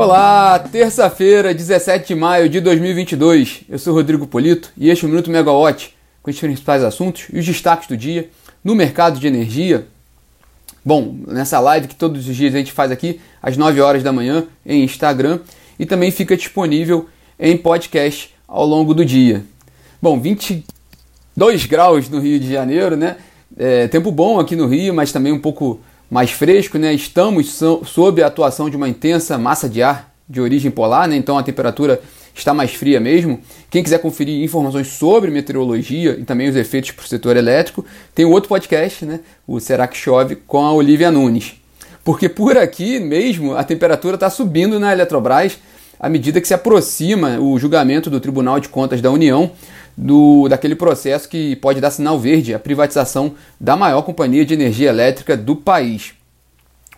Olá, terça-feira, 17 de maio de 2022. Eu sou Rodrigo Polito e este é o Minuto Megawatt com os principais assuntos e os destaques do dia no mercado de energia. Bom, nessa live que todos os dias a gente faz aqui às 9 horas da manhã em Instagram e também fica disponível em podcast ao longo do dia. Bom, 22 graus no Rio de Janeiro, né? É, tempo bom aqui no Rio, mas também um pouco mais fresco, né? Estamos so sob a atuação de uma intensa massa de ar de origem polar, né? Então a temperatura está mais fria mesmo. Quem quiser conferir informações sobre meteorologia e também os efeitos para o setor elétrico, tem outro podcast, né? O Será que Chove com a Olivia Nunes. Porque por aqui mesmo a temperatura está subindo na Eletrobras à medida que se aproxima o julgamento do Tribunal de Contas da União do, daquele processo que pode dar sinal verde à privatização da maior companhia de energia elétrica do país.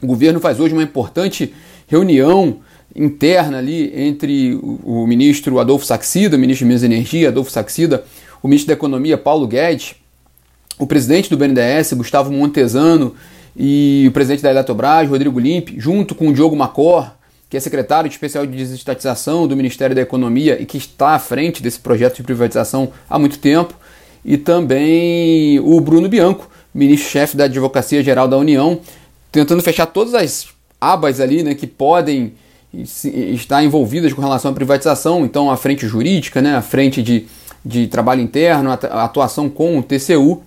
O governo faz hoje uma importante reunião interna ali entre o, o ministro Adolfo Saxida, o ministro de Minas e Energia, Adolfo Saxida, o ministro da Economia, Paulo Guedes, o presidente do BNDES, Gustavo Montesano, e o presidente da Eletrobras, Rodrigo Limpe, junto com o Diogo Macor, que é secretário de especial de desestatização do Ministério da Economia e que está à frente desse projeto de privatização há muito tempo, e também o Bruno Bianco, ministro-chefe da Advocacia Geral da União, tentando fechar todas as abas ali né, que podem estar envolvidas com relação à privatização, então a frente jurídica, né, a frente de, de trabalho interno, a atuação com o TCU.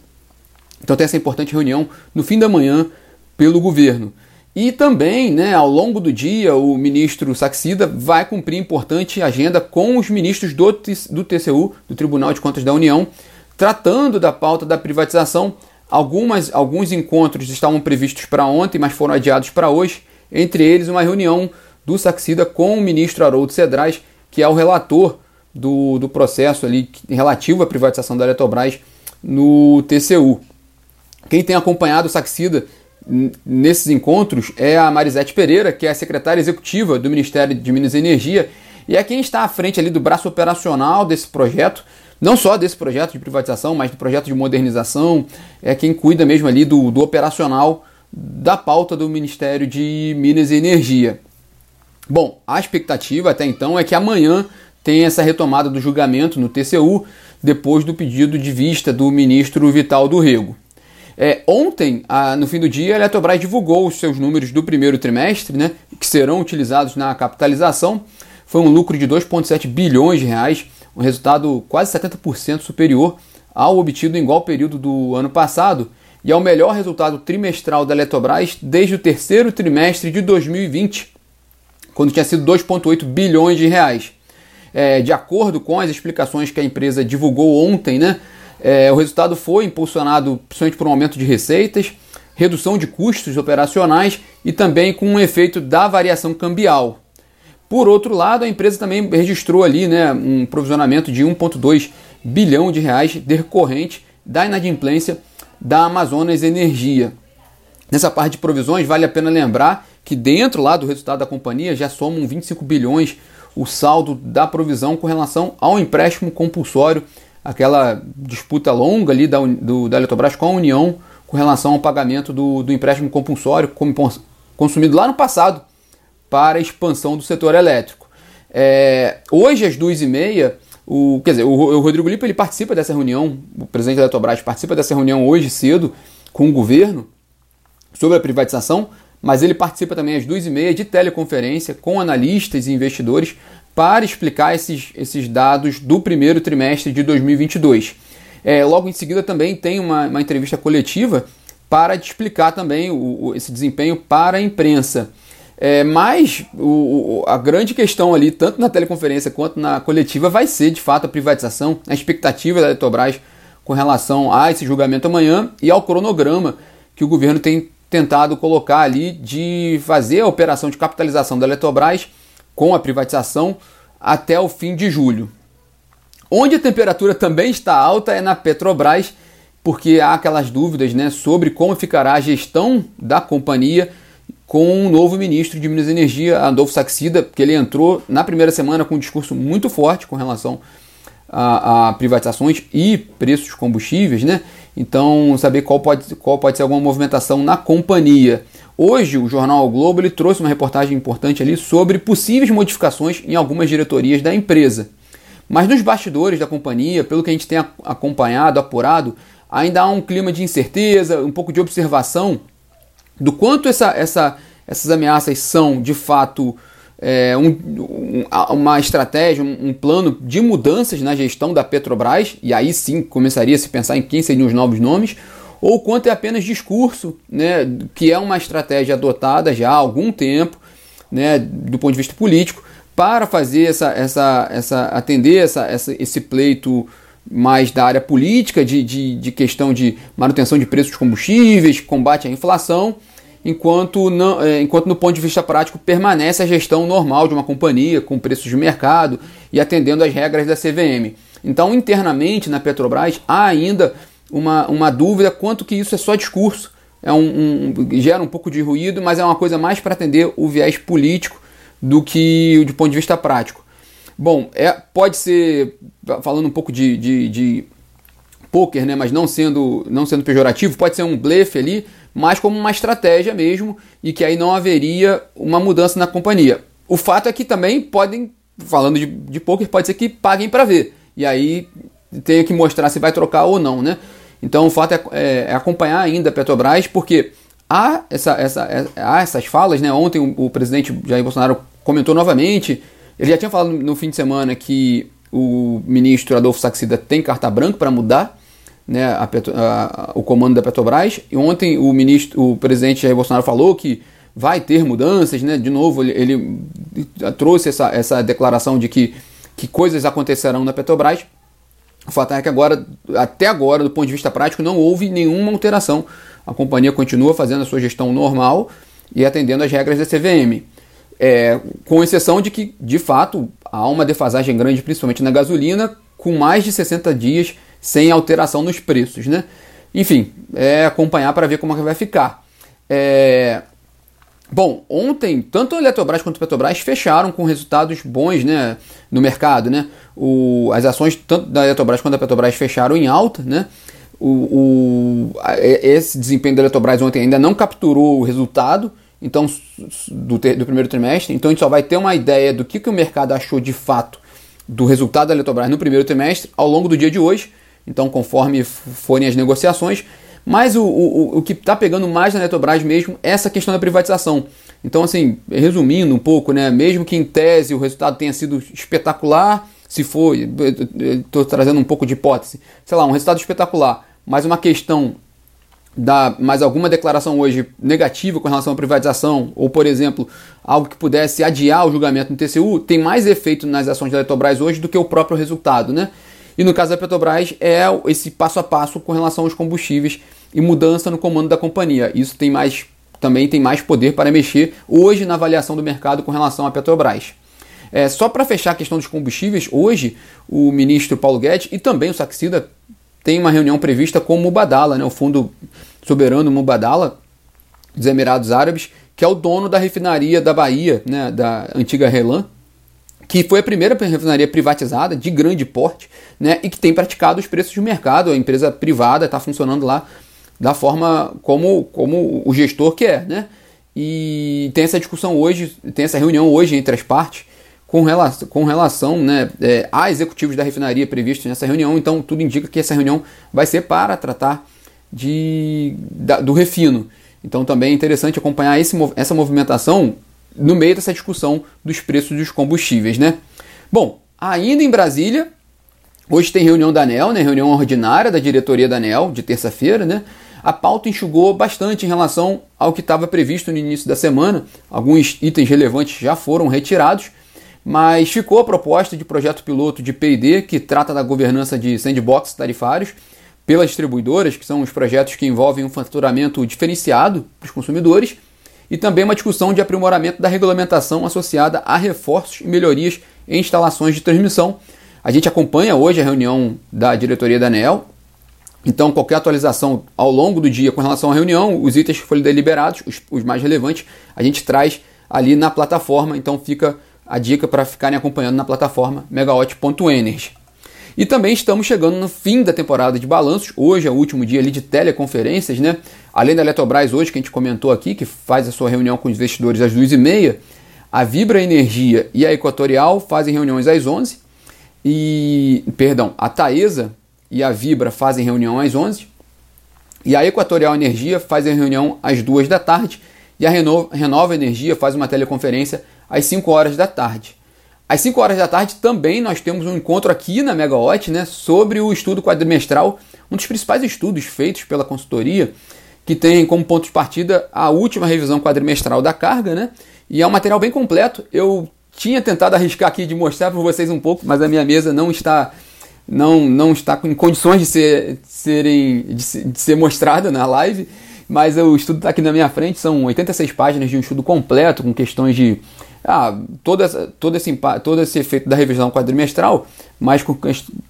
Então tem essa importante reunião no fim da manhã pelo governo. E também, né, ao longo do dia, o ministro Saxida vai cumprir importante agenda com os ministros do, do TCU, do Tribunal de Contas da União, tratando da pauta da privatização. Algumas, alguns encontros estavam previstos para ontem, mas foram adiados para hoje. Entre eles, uma reunião do Saxida com o ministro Haroldo Cedrais, que é o relator do, do processo ali relativo à privatização da Eletrobras no TCU. Quem tem acompanhado o Saxida nesses encontros é a Marisete Pereira, que é a secretária executiva do Ministério de Minas e Energia e é quem está à frente ali do braço operacional desse projeto, não só desse projeto de privatização, mas do projeto de modernização, é quem cuida mesmo ali do, do operacional da pauta do Ministério de Minas e Energia. Bom, a expectativa até então é que amanhã tenha essa retomada do julgamento no TCU, depois do pedido de vista do ministro Vital do Rego. É, ontem, a, no fim do dia, a Eletrobras divulgou os seus números do primeiro trimestre, né, que serão utilizados na capitalização. Foi um lucro de 2,7 bilhões de reais, um resultado quase 70% superior ao obtido em igual período do ano passado e é o melhor resultado trimestral da Eletrobras desde o terceiro trimestre de 2020, quando tinha sido 2,8 bilhões de reais. É, de acordo com as explicações que a empresa divulgou ontem, né, é, o resultado foi impulsionado principalmente por um aumento de receitas, redução de custos operacionais e também com um efeito da variação cambial. Por outro lado, a empresa também registrou ali né, um provisionamento de 1,2 bilhão de reais decorrente da inadimplência da Amazonas Energia. Nessa parte de provisões, vale a pena lembrar que dentro lá do resultado da companhia já somam 25 bilhões o saldo da provisão com relação ao empréstimo compulsório aquela disputa longa ali da, do, da Eletrobras com a União com relação ao pagamento do, do empréstimo compulsório consumido lá no passado para a expansão do setor elétrico. É, hoje, às duas e meia, o, quer dizer, o, o Rodrigo Lipa ele participa dessa reunião, o presidente da Eletrobras participa dessa reunião hoje cedo com o governo sobre a privatização, mas ele participa também às duas e meia de teleconferência com analistas e investidores para explicar esses, esses dados do primeiro trimestre de 2022. É, logo em seguida também tem uma, uma entrevista coletiva para explicar também o, o, esse desempenho para a imprensa. É, mas o, a grande questão ali, tanto na teleconferência quanto na coletiva, vai ser de fato a privatização, a expectativa da Eletrobras com relação a esse julgamento amanhã e ao cronograma que o governo tem tentado colocar ali de fazer a operação de capitalização da Eletrobras com a privatização até o fim de julho. Onde a temperatura também está alta é na Petrobras, porque há aquelas dúvidas né, sobre como ficará a gestão da companhia com o novo ministro de Minas e Energia, Adolfo Saxida, que ele entrou na primeira semana com um discurso muito forte com relação a, a privatizações e preços de combustíveis, né? Então, saber qual pode, qual pode ser alguma movimentação na companhia. Hoje, o jornal o Globo ele trouxe uma reportagem importante ali sobre possíveis modificações em algumas diretorias da empresa. Mas nos bastidores da companhia, pelo que a gente tem acompanhado, apurado, ainda há um clima de incerteza, um pouco de observação do quanto essa, essa, essas ameaças são de fato é, um, um, uma estratégia, um, um, plano de mudanças na gestão da Petrobras, e aí sim começaria a se pensar em quem seriam os novos nomes, ou quanto é apenas discurso, né, que é uma estratégia adotada já há algum tempo, né, do ponto de vista político, para fazer essa, essa, essa atender essa, essa, esse pleito mais da área política, de, de, de questão de manutenção de preços de combustíveis, combate à inflação, enquanto, não, é, enquanto no ponto de vista prático permanece a gestão normal de uma companhia, com preços de mercado e atendendo às regras da CVM. Então, internamente na Petrobras há ainda uma, uma dúvida quanto que isso é só discurso, é um, um gera um pouco de ruído, mas é uma coisa mais para atender o viés político do que do ponto de vista prático. Bom, é, pode ser, falando um pouco de, de, de poker, né, mas não sendo, não sendo pejorativo, pode ser um blefe ali, mas como uma estratégia mesmo, e que aí não haveria uma mudança na companhia. O fato é que também podem, falando de, de poker, pode ser que paguem para ver, e aí tenha que mostrar se vai trocar ou não, né? Então o fato é, é, é acompanhar ainda a Petrobras, porque há, essa, essa, é, há essas falas, né? Ontem o, o presidente Jair Bolsonaro comentou novamente, ele já tinha falado no fim de semana que o ministro Adolfo Saxida tem carta branca para mudar né, a Petro, a, o comando da Petrobras. E ontem o ministro, o presidente Jair Bolsonaro falou que vai ter mudanças, né? De novo, ele, ele trouxe essa, essa declaração de que, que coisas acontecerão na Petrobras. O fato é que agora, até agora, do ponto de vista prático, não houve nenhuma alteração. A companhia continua fazendo a sua gestão normal e atendendo às regras da CVM. É, com exceção de que, de fato, há uma defasagem grande, principalmente na gasolina, com mais de 60 dias sem alteração nos preços, né? Enfim, é acompanhar para ver como é que vai ficar. É... Bom, ontem tanto a Eletrobras quanto a Petrobras fecharam com resultados bons né, no mercado. Né? O, as ações tanto da Eletrobras quanto da Petrobras fecharam em alta. Né? O, o, esse desempenho da Eletrobras ontem ainda não capturou o resultado então do, ter, do primeiro trimestre. Então a gente só vai ter uma ideia do que, que o mercado achou de fato do resultado da Eletrobras no primeiro trimestre ao longo do dia de hoje então conforme forem as negociações. Mas o, o, o que está pegando mais na Eletrobras mesmo é essa questão da privatização. Então, assim, resumindo um pouco, né, mesmo que em tese o resultado tenha sido espetacular, se for, estou trazendo um pouco de hipótese, sei lá, um resultado espetacular, mas uma questão da mais alguma declaração hoje negativa com relação à privatização, ou por exemplo, algo que pudesse adiar o julgamento no TCU, tem mais efeito nas ações da Eletrobras hoje do que o próprio resultado, né? E no caso da Petrobras é esse passo a passo com relação aos combustíveis e mudança no comando da companhia. Isso tem mais também tem mais poder para mexer hoje na avaliação do mercado com relação à Petrobras. É, só para fechar a questão dos combustíveis, hoje o ministro Paulo Guedes e também o Saxida tem uma reunião prevista com o Mubadala, né, o fundo soberano Mubadala dos Emirados Árabes, que é o dono da refinaria da Bahia, né, da antiga Relan, que foi a primeira refinaria privatizada de grande porte, né, e que tem praticado os preços de mercado. A empresa privada está funcionando lá da forma como, como o gestor quer, né? E tem essa discussão hoje, tem essa reunião hoje entre as partes com relação, com relação né, é, a executivos da refinaria previstos nessa reunião. Então tudo indica que essa reunião vai ser para tratar de, da, do refino. Então também é interessante acompanhar esse, essa movimentação no meio dessa discussão dos preços dos combustíveis, né? Bom, ainda em Brasília, hoje tem reunião da ANEL, né? Reunião ordinária da diretoria da ANEL, de terça-feira, né? A pauta enxugou bastante em relação ao que estava previsto no início da semana. Alguns itens relevantes já foram retirados, mas ficou a proposta de projeto piloto de P&D, que trata da governança de sandbox tarifários, pelas distribuidoras, que são os projetos que envolvem um faturamento diferenciado para os consumidores, e também uma discussão de aprimoramento da regulamentação associada a reforços e melhorias em instalações de transmissão. A gente acompanha hoje a reunião da diretoria da ANEL, então qualquer atualização ao longo do dia com relação à reunião, os itens que foram deliberados, os, os mais relevantes, a gente traz ali na plataforma, então fica a dica para ficarem acompanhando na plataforma megawatt.energy. E também estamos chegando no fim da temporada de balanços. Hoje é o último dia ali de teleconferências, né? Além da Eletrobras hoje, que a gente comentou aqui, que faz a sua reunião com os investidores às 2h30, a Vibra Energia e a Equatorial fazem reuniões às 11 e, perdão, a Taesa e a Vibra fazem reunião às 11 e a Equatorial Energia faz a reunião às 2 da tarde e a Renova, Renova Energia faz uma teleconferência às 5 horas da tarde. Às 5 horas da tarde também nós temos um encontro aqui na Megawatt né, sobre o estudo quadrimestral, um dos principais estudos feitos pela consultoria, que tem como ponto de partida a última revisão quadrimestral da carga, né? E é um material bem completo. Eu tinha tentado arriscar aqui de mostrar para vocês um pouco, mas a minha mesa não está não, não está em condições de ser, serem, de, ser, de ser mostrada na live, mas o estudo está aqui na minha frente, são 86 páginas de um estudo completo, com questões de ah, todo, essa, todo, esse, todo esse efeito da revisão quadrimestral, mas com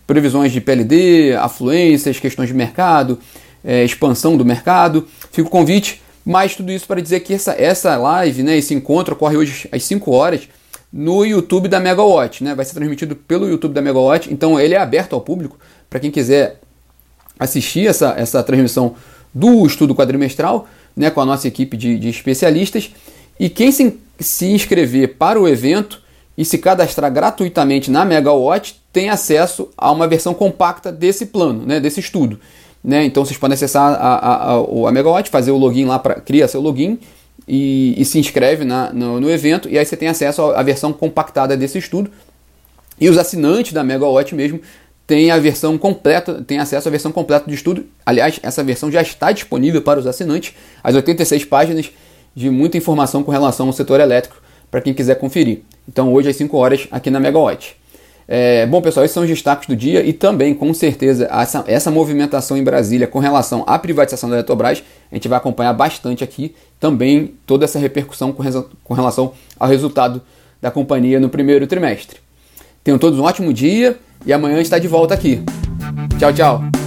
previsões de PLD, afluências, questões de mercado, é, expansão do mercado. Fica o convite, mas tudo isso para dizer que essa, essa live, né, esse encontro ocorre hoje às 5 horas no YouTube da Megawatt, né? Vai ser transmitido pelo YouTube da Megawatt, então ele é aberto ao público para quem quiser assistir essa, essa transmissão do estudo quadrimestral, né, com a nossa equipe de, de especialistas. E quem se, se inscrever para o evento e se cadastrar gratuitamente na Megawatt tem acesso a uma versão compacta desse plano, né, desse estudo. Né? Então vocês podem acessar a, a, a, a Megawatt, fazer o login lá, para criar seu login e, e se inscreve na, no, no, evento, e aí você tem acesso à versão compactada desse estudo. E os assinantes da Megawatt mesmo têm a versão completa, têm acesso à versão completa do estudo. Aliás, essa versão já está disponível para os assinantes, as 86 páginas de muita informação com relação ao setor elétrico, para quem quiser conferir. Então, hoje às 5 horas aqui na Megawatt. É, bom, pessoal, esses são os destaques do dia e também, com certeza, essa, essa movimentação em Brasília com relação à privatização da Eletrobras, a gente vai acompanhar bastante aqui também toda essa repercussão com, com relação ao resultado da companhia no primeiro trimestre. Tenham todos um ótimo dia e amanhã a gente está de volta aqui. Tchau, tchau!